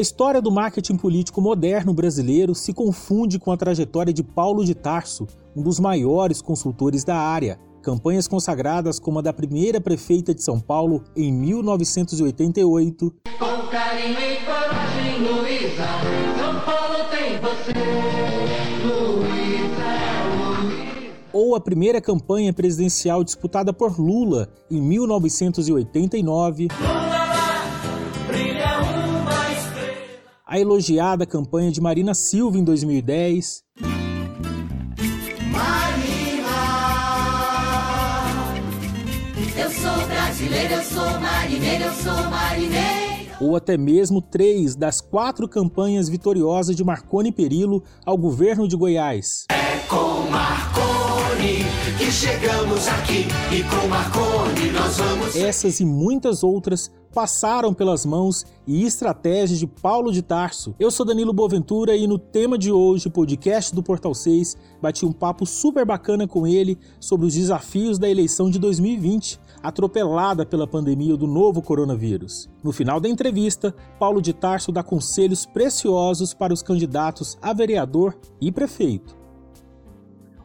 A história do marketing político moderno brasileiro se confunde com a trajetória de Paulo de Tarso, um dos maiores consultores da área. Campanhas consagradas como a da primeira prefeita de São Paulo em 1988. Com carinho e coragem, Luísa, São Paulo tem você, Luísa, Luísa. Ou a primeira campanha presidencial disputada por Lula em 1989. A elogiada campanha de Marina Silva em 2010. brasileiro, eu sou marineiro, eu sou marineiro. Ou até mesmo três das quatro campanhas vitoriosas de Marconi Perillo ao governo de Goiás. É chegamos aqui e com Marconi nós vamos. Essas e muitas outras passaram pelas mãos e estratégias de Paulo de Tarso. Eu sou Danilo Boventura e no tema de hoje, podcast do Portal 6, bati um papo super bacana com ele sobre os desafios da eleição de 2020, atropelada pela pandemia do novo coronavírus. No final da entrevista, Paulo de Tarso dá conselhos preciosos para os candidatos a vereador e prefeito.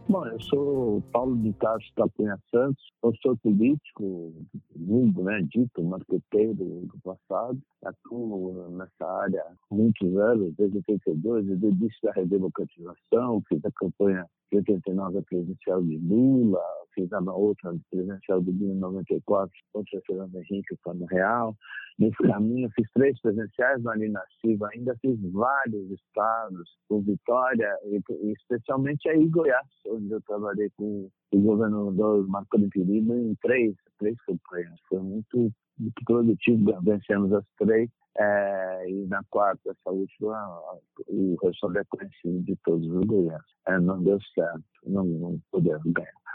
Bom, eu sou Paulo de Tarso Tapunha Santos, eu sou político, mundo, né, dito, marqueteiro do passado, atuo nessa área há muitos anos, desde 82, desde o início da redemocratização, fiz a campanha de 89 a presidencial de Lula, fiz a outra presidencial de 1994 contra Fernando Henrique, no Real, Nesse caminho, fiz três presenciais no Ali Silva, ainda fiz vários estados, com Vitória, e, especialmente aí em Goiás, onde eu trabalhei com o governador Marco Perillo em três, três campanhas. Foi muito, muito produtivo, vencemos as três. É, e na quarta, essa última, o resultado é conhecido de todos os Goiás. É, não deu certo, não, não pudemos ganhar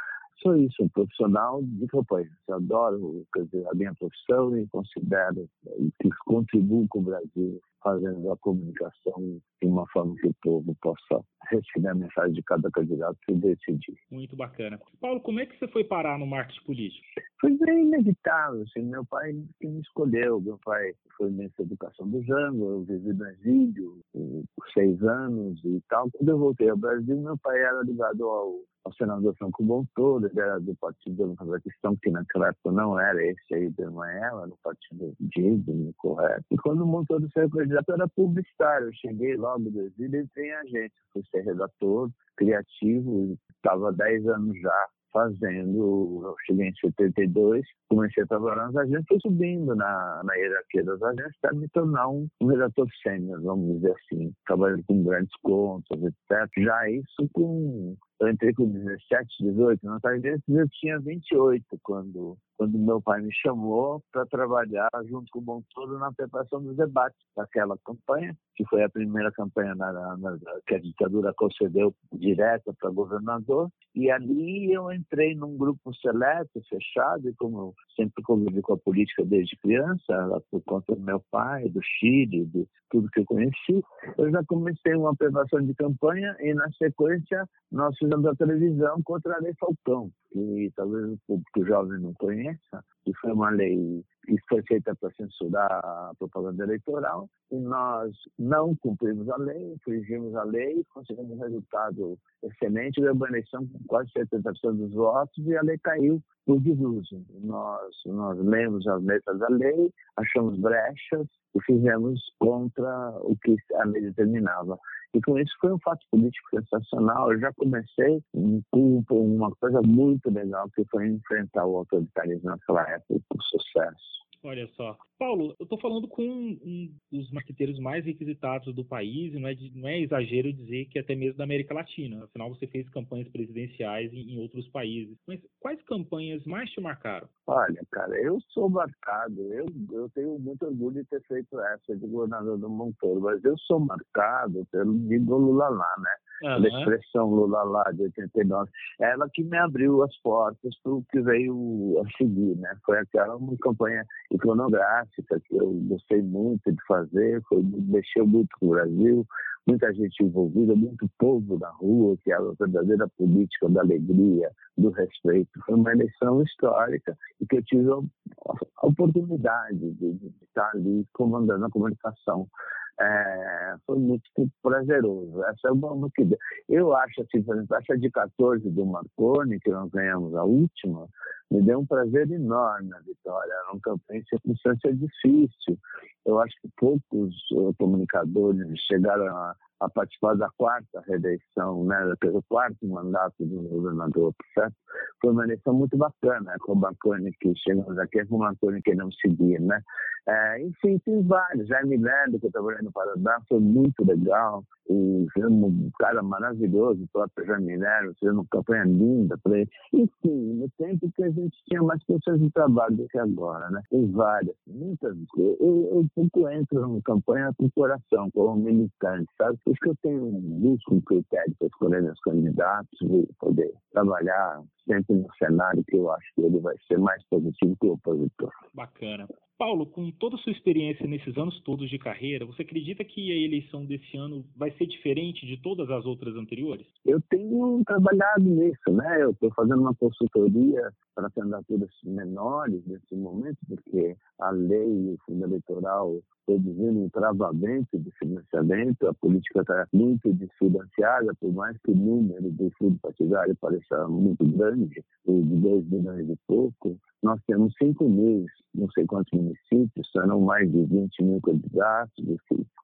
sou isso, um profissional de campanha. Eu adoro dizer, a minha profissão e considero que contribuo com o Brasil fazendo a comunicação de uma forma que o povo possa receber a mensagem de cada candidato e decidir. Muito bacana. Paulo, como é que você foi parar no marketing político? Foi bem inevitável. Assim, meu pai que me escolheu. Meu pai foi ministro da Educação do Jango, eu vivi no exílio por seis anos e tal. Quando eu voltei ao Brasil, meu pai era ligado ao ao senador Franco Montoro, ele era do Partido Democrático Cristão, que naquela época não era esse aí do Emanuel, era o Partido Digno, correto. E quando o Montoro saiu candidato, era publicitário. Eu cheguei logo do exílio e entrei em agência. Fui ser redator, criativo, estava 10 anos já fazendo, eu cheguei em 72, comecei a trabalhar nas agências, fui subindo na, na hierarquia das agências até me tornar um, um redator sênior, vamos dizer assim, trabalhando com grandes contas, etc. Já isso com eu entrei com 17, 18, na tarde eu tinha 28 quando, quando meu pai me chamou para trabalhar junto com o Montoro na preparação dos debates daquela campanha, que foi a primeira campanha na, na, que a ditadura concedeu direta para governador. E ali eu entrei num grupo seleto, fechado, e como eu sempre convivi com a política desde criança, por conta do meu pai, do Chile, de tudo que eu conheci, eu já comecei uma preparação de campanha e, na sequência, nós fizemos a televisão contra a Lei Falcão, que talvez o público jovem não conheça, que foi uma lei que foi feita para censurar a propaganda eleitoral, e nós não cumprimos a lei, infringimos a lei, conseguimos um resultado excelente, ganhamos a eleição com quase 70% dos votos e a lei caiu por desuso. Nós, nós lemos as letras da lei, achamos brechas e fizemos contra o que a lei determinava. E com isso foi um fato político sensacional. Eu já comecei com uma coisa muito legal, que foi enfrentar o autoritarismo naquela época com sucesso. Olha só. Paulo, eu estou falando com um dos marqueteiros mais requisitados do país, e não é, não é exagero dizer que até mesmo da América Latina. Afinal, você fez campanhas presidenciais em, em, outros países. Mas quais campanhas mais te marcaram? Olha, cara, eu sou marcado. Eu, eu tenho muito orgulho de ter feito essa de governador do Montoro, mas eu sou marcado pelo Lula lá, né? Uhum. da expressão Lula lá de 89, ela que me abriu as portas para o que veio a seguir, né? Foi aquela uma campanha iconográfica que eu gostei muito de fazer, foi, mexeu muito com o Brasil, muita gente envolvida, muito povo na rua, que era a verdadeira política da alegria, do respeito. Foi uma eleição histórica e que eu tive a oportunidade de, de estar ali comandando a comunicação é, foi muito prazeroso. Essa é uma que eu acho assim, por exemplo, essa de 14 do Marconi, que nós ganhamos a última, me deu um prazer enorme a vitória. Era uma campanha em circunstância difícil. Eu acho que poucos uh, comunicadores chegaram a, a, participar da quarta reeleição, né, pelo quarto mandato do governador, certo? Foi uma eleição muito bacana, com o Marconi que chegamos aqui, com o Marconi que não seguia, né? É, enfim, tem vários. Já me lembro que eu trabalhei no Paraná, foi muito legal. Um cara maravilhoso, o próprio Jaime Nero, fizemos uma campanha linda para ele. Enfim, no tempo que gente tinha mais pessoas de trabalho do que agora, né? Tem várias, muitas. Eu, eu, pouco entro numa campanha com coração, como militante, sabe? Por isso que eu tenho um busco critério para escolher meus candidatos e poder trabalhar sempre no cenário que eu acho que ele vai ser mais positivo que o opositor. Bacana. Paulo, com toda a sua experiência nesses anos todos de carreira, você acredita que a eleição desse ano vai ser diferente de todas as outras anteriores? Eu tenho trabalhado nisso, né? Eu estou fazendo uma consultoria para candidaturas menores nesse momento, porque a lei e o fundo eleitoral produzindo um travamento de financiamento, a política está muito desfinanciada, por mais que o número do fundo partidário pareça muito grande, de 2 milhões e pouco, nós temos 5 mil, não sei quantos municípios, serão mais de 20 mil candidatos,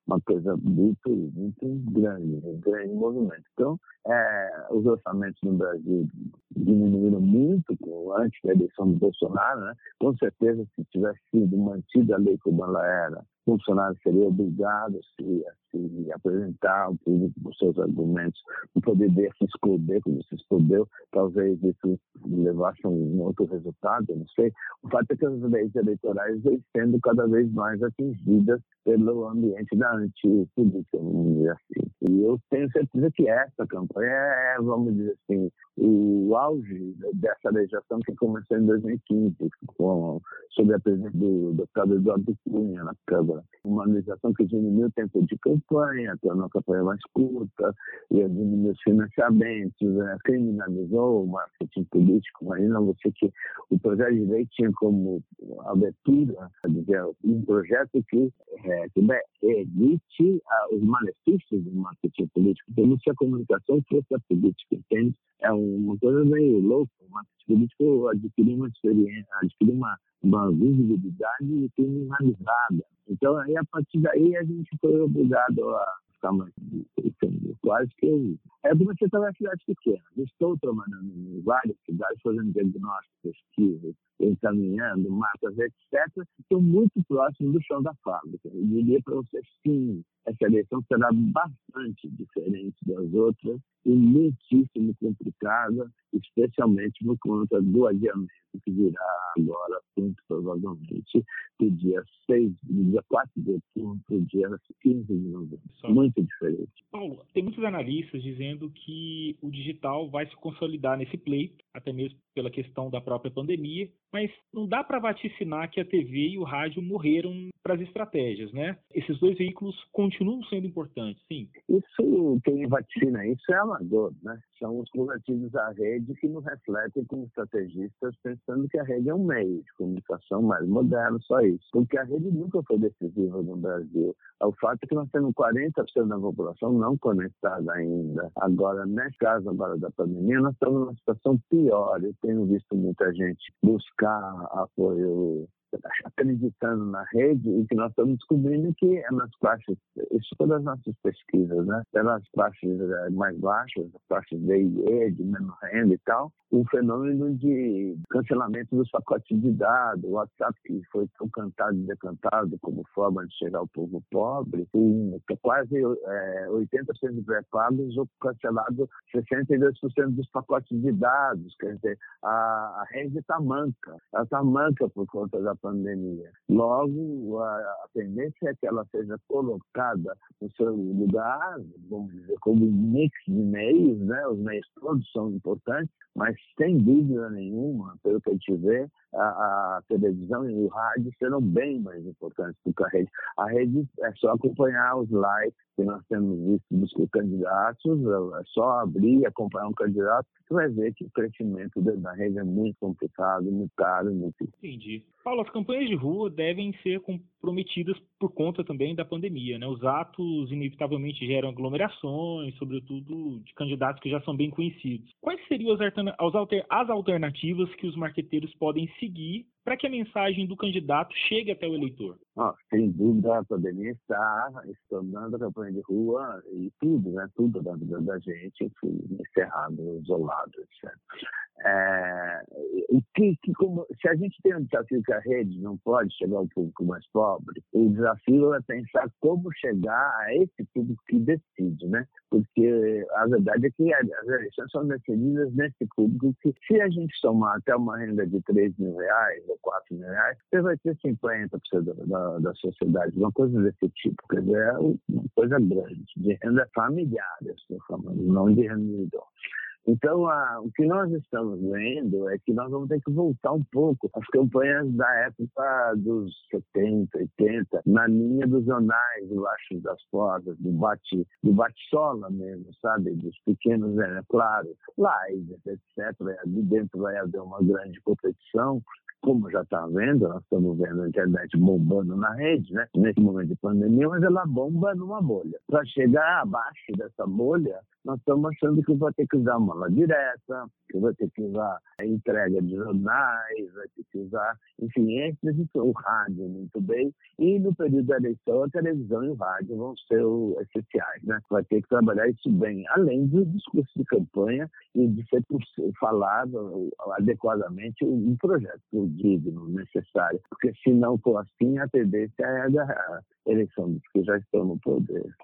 uma coisa muito, muito grande, um grande movimento. Então, é, os orçamentos no Brasil diminuíram muito antes da eleição do Bolsonaro, né? com certeza se tivesse sido mantida a lei como ela era, funcionário seria obrigado a se, a se apresentar ao com seus argumentos, não poderia se esconder como se escondeu, talvez isso levasse a um outro resultado, não sei. O fato é que as leis eleitorais vêm sendo cada vez mais atingidas pelo ambiente da antipolítica, vamos dizer assim. E eu tenho certeza que essa campanha é, vamos dizer assim, o auge dessa legislação que começou em 2015, com, sob a presença do deputado Eduardo Cunha na Câmara. Uma legislação que diminuiu o tempo de campanha, tornou a campanha mais curta, diminuiu os financiamentos, né, criminalizou o marketing político. Imagina você que o projeto de lei tinha como abertura dizer, um projeto que, é, que evite ah, os malefícios do marketing político, como se a comunicação fosse a política, entende? É uma coisa meio louca. O marketing político adquiriu uma experiência, adquiriu uma, uma visibilidade criminalizada. Então, aí, a partir daí, a gente foi obrigado a mais quase que. É de na cidade pequena. Estou trabalhando em várias cidades, fazendo diagnóstico, pesquisas, encaminhando mapas, etc., estão muito próximos do chão da fábrica. Eu diria para você, sim, essa eleição será bastante diferente das outras e muitíssimo complicada, especialmente por conta do adiamento que virá agora, muito provavelmente, do dia 6, do dia 4 de outubro para o dia 15 de novembro. Só. Muito diferente. Paulo, tem muitos analistas dizendo que o digital vai se consolidar nesse pleito, até mesmo pela questão da própria pandemia, mas não dá para vaticinar que a TV e o rádio morreram para as estratégias, né? Esses dois veículos continuam sendo importantes, sim. Isso, quem vaticina isso é amador, né? São os governativos da rede que nos refletem como estrategistas, pensando que a rede é um meio de comunicação mais moderno, só isso. Porque a rede nunca foi decisiva no Brasil. O fato é que nós temos 40% da população não conectada ainda. Agora, nesse caso agora da pandemia, nós estamos numa situação pior. Eu tenho visto muita gente buscar apoio acreditando na rede e que nós estamos descobrindo que é nas classes, isso todas as nossas pesquisas, né? Pelas classes eh, mais baixas, as classes D e E, de menor renda e tal, o fenômeno de cancelamento dos pacotes de dados, o WhatsApp que foi tão cantado e decantado como forma de chegar ao povo pobre, com quase é, 80% de pré-pagos ou cancelado 62% dos pacotes de dados, quer dizer, a, a rede está manca, ela está manca por conta da pandemia. Logo, a, tendência é que ela seja colocada no seu lugar, vamos dizer, como um mix de meios, né? os meios todos são importantes, mas sem dúvida nenhuma, pelo que a gente vê, a, a, televisão e o rádio serão bem mais importantes do que a rede. A rede é só acompanhar os likes que nós temos visto dos candidatos, é só abrir e acompanhar um candidato, você vai ver que o crescimento da rede é muito complicado, muito caro, muito Entendi. Paulo, as campanhas de rua devem ser com comprometidas por conta também da pandemia. Né? Os atos inevitavelmente geram aglomerações, sobretudo de candidatos que já são bem conhecidos. Quais seriam as alternativas que os marqueteiros podem seguir para que a mensagem do candidato chegue até o eleitor? Ah, sem dúvida, a pandemia está tornando a campanha de rua e tudo, né? Tudo da vida da gente, encerrado, isolado, etc. É, o que, que como, se a gente tem um desafio que a rede não pode chegar ao público mais pobre, o desafio é pensar como chegar a esse público que decide, né? Porque a verdade é que as eleições são decididas nesse público que, se a gente somar até uma renda de 3 mil reais ou 4 mil reais, você vai ter 50% da, da sociedade, uma coisa desse tipo. Quer dizer, é uma coisa grande, de renda familiar, estou falando, não de renda individual. Então, a, o que nós estamos vendo é que nós vamos ter que voltar um pouco às campanhas da época dos 70, 80, na linha dos jornais, debaixo das portas, do bate do bate-sola mesmo, sabe? Dos pequenos, é claro, lives, etc. Ali dentro vai haver uma grande competição, como já está vendo, nós estamos vendo a internet bombando na rede, né? Nesse momento de pandemia, mas ela bomba numa bolha. Para chegar abaixo dessa bolha, nós estamos achando que vai ter que usar mala direta, que vai ter que usar entrega de jornais, vai ter que usar, enfim, esses, o rádio muito bem. E no período da eleição, a televisão e o rádio vão ser essenciais, né? Vai ter que trabalhar isso bem, além do discurso de campanha e de ser falado adequadamente um projeto digno, necessário. Porque se não for assim, a tendência é da eleição dos que já estão no poder.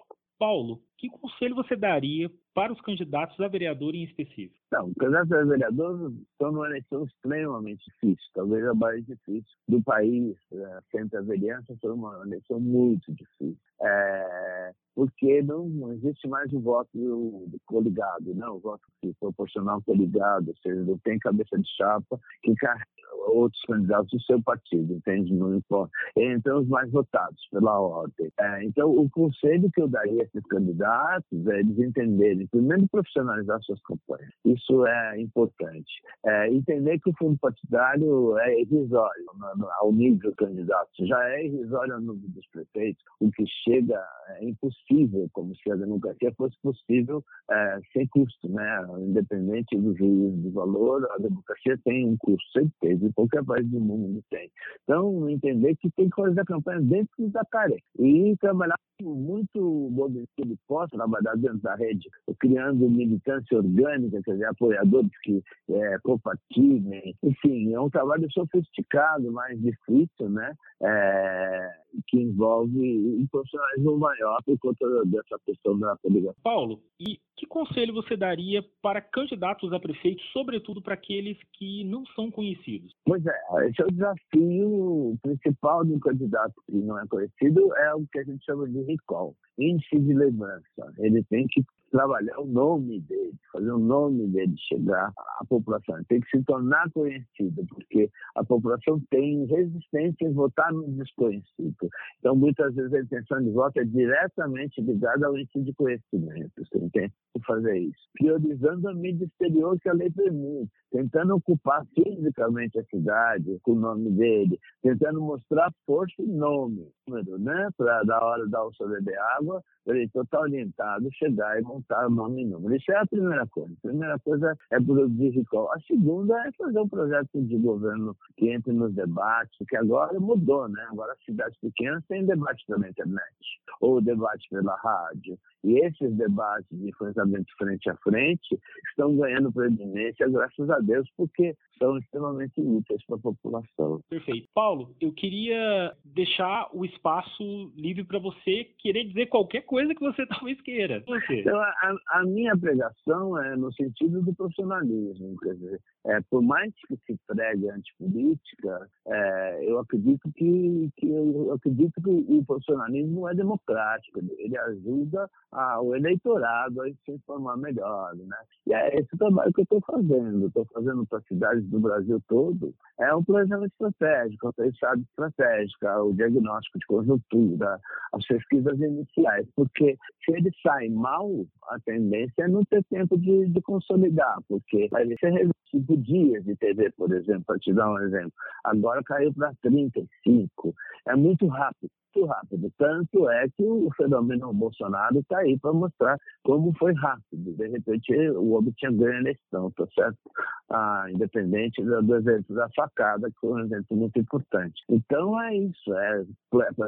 Paulo, que conselho você daria para os candidatos a vereador em específico? Não, os candidatos a vereador estão numa eleição extremamente difícil, talvez a mais difícil do país. É, sempre a vereança foi uma eleição muito difícil. É, porque não, não, existe mais o voto do, do coligado, não, o voto proporcional coligado, ou seja, não tem cabeça de chapa que outros candidatos do seu partido, entende? Não importa. Entre os mais votados pela ordem. É, então, o conselho que eu daria a esses candidatos é eles entenderem, primeiro, profissionalizar suas campanhas. Isso é importante. É, entender que o fundo partidário é irrisório no, no, ao nível do candidato. Já é irrisório ao nível dos prefeitos. O que chega é impossível, como se a democracia fosse possível é, sem custo, né? Independente do juízo do valor, a democracia tem um custo, sempre teve qualquer país do mundo tem. Então, entender que tem que fazer campanha dentro da tarefa e trabalhar muito momento que ele possa trabalhar dentro da rede, criando militância orgânica, quer dizer, apoiadores que é, compartilhem. Enfim, é um trabalho sofisticado, mais difícil, né? É, que envolve um profissionalismo maior por conta dessa questão da coligação. Paulo, e que conselho você daria para candidatos a prefeito, sobretudo para aqueles que não são conhecidos? Pois é, esse é o desafio principal de um candidato que não é conhecido, é o que a gente chama de recall, índice de lembrança. Ele tem que trabalhar o nome dele, fazer o nome dele chegar à população. Ele tem que se tornar conhecido, porque a população tem resistência em votar no desconhecido. Então, muitas vezes a intenção de voto é diretamente ligada ao índice de conhecimento. Você entende? Fazer isso. Priorizando a mídia exterior que a lei permite, tentando ocupar fisicamente a cidade com o nome dele, tentando mostrar força e nome, né? Para, da hora da alça beber água, o eleitor está orientado chegar e montar nome e número. Isso é a primeira coisa. A primeira coisa é produzir recall. A segunda é fazer um projeto de governo que entre nos debates, que agora mudou, né? Agora as cidades pequenas têm debate pela internet, ou debate pela rádio. E esses debates de enfrentamento frente a frente estão ganhando preeminência, graças a Deus, porque são extremamente úteis para a população. Perfeito. Paulo, eu queria deixar o espaço livre para você querer dizer qualquer coisa que você talvez queira. Você. Então, a, a, minha pregação é no sentido do profissionalismo, quer dizer, é, por mais que se pregue antipolítica, é, eu acredito que, que eu acredito que o profissionalismo é democrático, ele ajuda a, o eleitorado a se informar melhor, né? E é esse trabalho que eu estou fazendo, estou fazendo para cidades do Brasil todo, é um planejamento estratégico, a pensada estratégica, o diagnóstico de conjuntura, as pesquisas iniciais, porque se ele sai mal, a tendência é não ter tempo de, de consolidar, porque vai ser cinco dias de TV, por exemplo, para te dar um exemplo. Agora caiu para 35. é muito rápido muito rápido. Tanto é que o fenômeno Bolsonaro está aí para mostrar como foi rápido. De repente, o homem tinha ganho a eleição, tá certo? Ah, independente do exemplo da facada, que foi um exemplo muito importante. Então, é isso. É,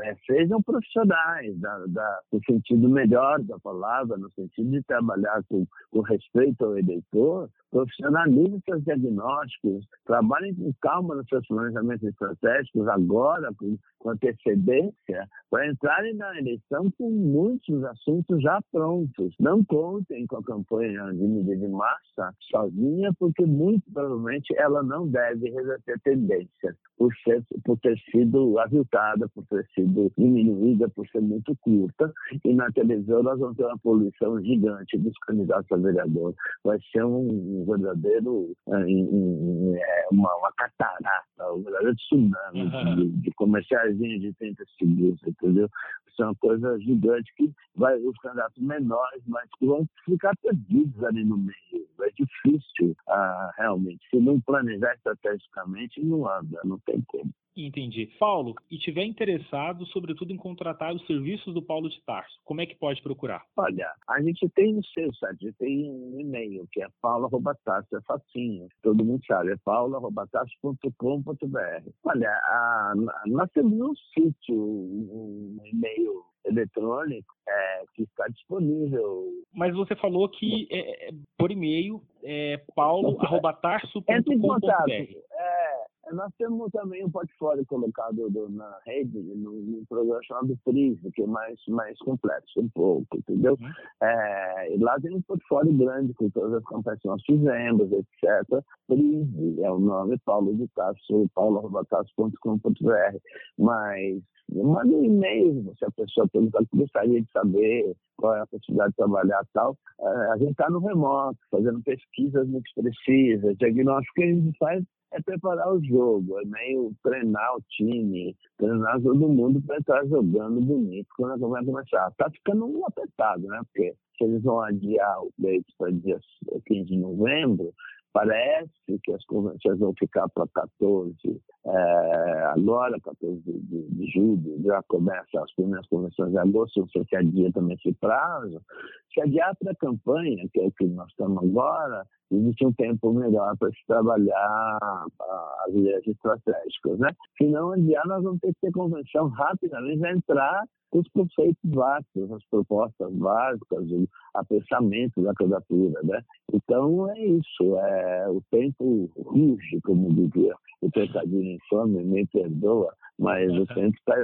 é, sejam profissionais, da, da, no sentido melhor da palavra, no sentido de trabalhar com, com respeito ao eleitor, profissionalizem seus diagnósticos, trabalhem com calma nos seus planejamentos estratégicos agora, com, com antecedência, para entrarem na eleição com muitos assuntos já prontos. Não contem com a campanha de mídia de massa sozinha, porque muito provavelmente ela não deve reverter tendências por, ser, por ter sido aviltada, por ter sido diminuída, por ser muito curta. E na televisão nós vamos ter uma poluição gigante dos candidatos a vereador. Vai ser um verdadeiro, é, uma, uma catarata, um verdadeiro tsunami uhum. de, de comerciaizinhos de 30 segundos, entendeu? Isso é uma coisa gigante que vai, os candidatos menores, mas que vão ficar perdidos ali no meio. É difícil, ah, realmente. Se não planejar estrategicamente, não anda, não tem como. Entendi. Paulo, e tiver interessado, sobretudo, em contratar os serviços do Paulo de Tarso, como é que pode procurar? Olha, a gente tem o seu site, tem um e-mail que é paulo.tarso, é facinho, todo mundo sabe, é paulo.tarso.com.br. Olha, a, nós temos um sítio, um e-mail eletrônico é, que está disponível. Mas você falou que é, é por e-mail é paulo.tarso.com.br. É, nós temos também um portfólio colocado do, na rede, num, programa chamado Prisma, que é mais, mais complexo um pouco, entendeu? Uhum. É, lá tem um portfólio grande com todas as campanhas que nós fizemos, etc. Prisma é o nome, Paulo de Tasso, paulo.tasso.com.br. Mas manda um e-mail se a pessoa perguntar que gostaria de saber qual é a possibilidade de trabalhar e tal. É, a gente está no remoto, fazendo pesquisas muito precisas, diagnóstico que a gente faz é preparar o jogo, é meio treinar o time, treinar todo mundo para estar jogando bonito quando a campanha começar. Tá ficando apertado, né? Porque se eles vão adiar o pleito para dia 15 de novembro, Parece que as convenções vão ficar para 14, é, agora, 14 de, de, julho, já começa as primeiras convenções de agosto, não sei se adia também esse prazo. Se adiar para a campanha, que é o que nós estamos agora, existe um tempo melhor para se trabalhar as ideias estratégicas. Né? Se não adiar, nós vamos ter que ter convenção rapidamente, vai entrar os conceitos básicos, as propostas básicas, o apensamento da candidatura, né? Então é isso, é, o tempo ruge, como dizia o pecadinho infame, me perdoa, mas o tempo, tá,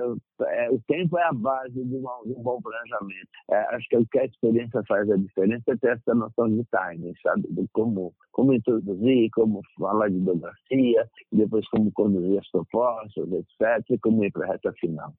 é, o tempo é a base de, uma, de um bom planejamento. É, acho que o que a experiência faz a diferença é ter essa noção de timing, sabe? De como, como introduzir, como falar de biografia, depois como conduzir as propostas, etc., e como ir para a reta final.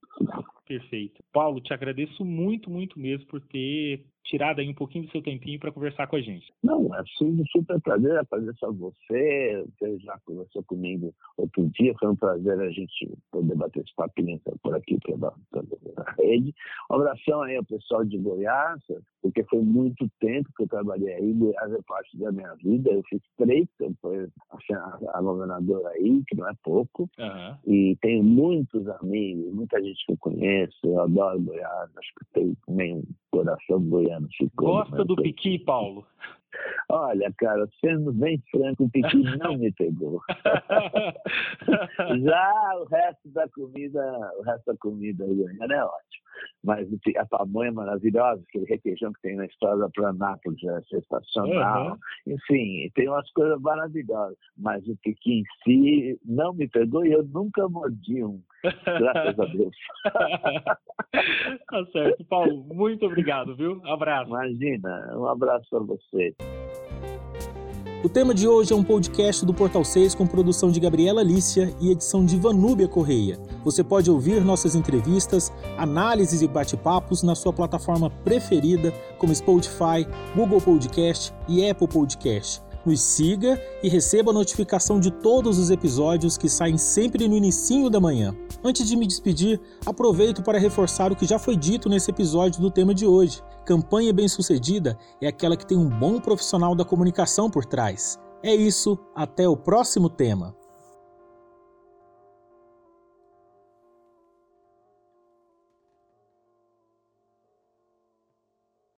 Perfeito. Paulo, te agradeço muito, muito mesmo por ter tirado aí um pouquinho do seu tempinho para conversar com a gente. Não, é super, super prazer a você, você já conversou comigo outro dia, foi um prazer a gente poder bater esse papinho por aqui pela, pela rede. Um abração aí ao pessoal de Goiás, porque foi muito tempo que eu trabalhei aí, Goiás é parte da minha vida, eu fiz três campanhas a, a governadora aí, que não é pouco, uhum. e tenho muitos amigos, muita gente que eu conheço, eu adoro Goiás, acho que tenho também um coração goiano. Ficou, Gosta do piqui, Paulo? Olha, cara, sendo bem franco, o piqui não me pegou. Já o resto da comida, o resto da comida goiana é ótimo. Mas a pamonha é maravilhosa, aquele requeijão que tem na história da Planápolis, é sensacional. Uhum. Enfim, tem umas coisas maravilhosas. Mas o piqui em si não me pegou e eu nunca mordi um. Graças a Deus. tá certo, Paulo. Muito obrigado, viu? Abraço. Imagina, um abraço para você. O tema de hoje é um podcast do Portal 6 com produção de Gabriela Lícia e edição de Vanúbia Correia. Você pode ouvir nossas entrevistas, análises e bate-papos na sua plataforma preferida, como Spotify, Google Podcast e Apple Podcast. Nos siga e receba a notificação de todos os episódios que saem sempre no inicinho da manhã. Antes de me despedir, aproveito para reforçar o que já foi dito nesse episódio do tema de hoje. Campanha bem-sucedida é aquela que tem um bom profissional da comunicação por trás. É isso, até o próximo tema.